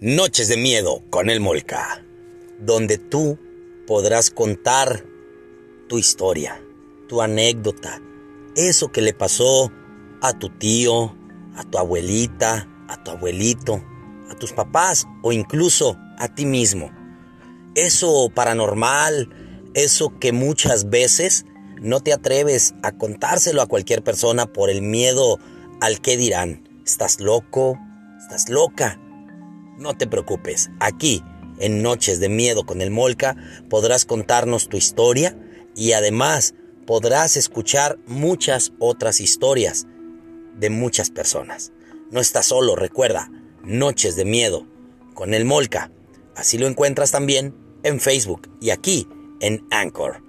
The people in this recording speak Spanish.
Noches de Miedo con el Molca, donde tú podrás contar tu historia, tu anécdota, eso que le pasó a tu tío, a tu abuelita, a tu abuelito, a tus papás o incluso a ti mismo. Eso paranormal, eso que muchas veces no te atreves a contárselo a cualquier persona por el miedo al que dirán. ¿Estás loco? ¿Estás loca? No te preocupes, aquí en Noches de Miedo con el Molca podrás contarnos tu historia y además podrás escuchar muchas otras historias de muchas personas. No estás solo, recuerda, Noches de Miedo con el Molca. Así lo encuentras también en Facebook y aquí en Anchor.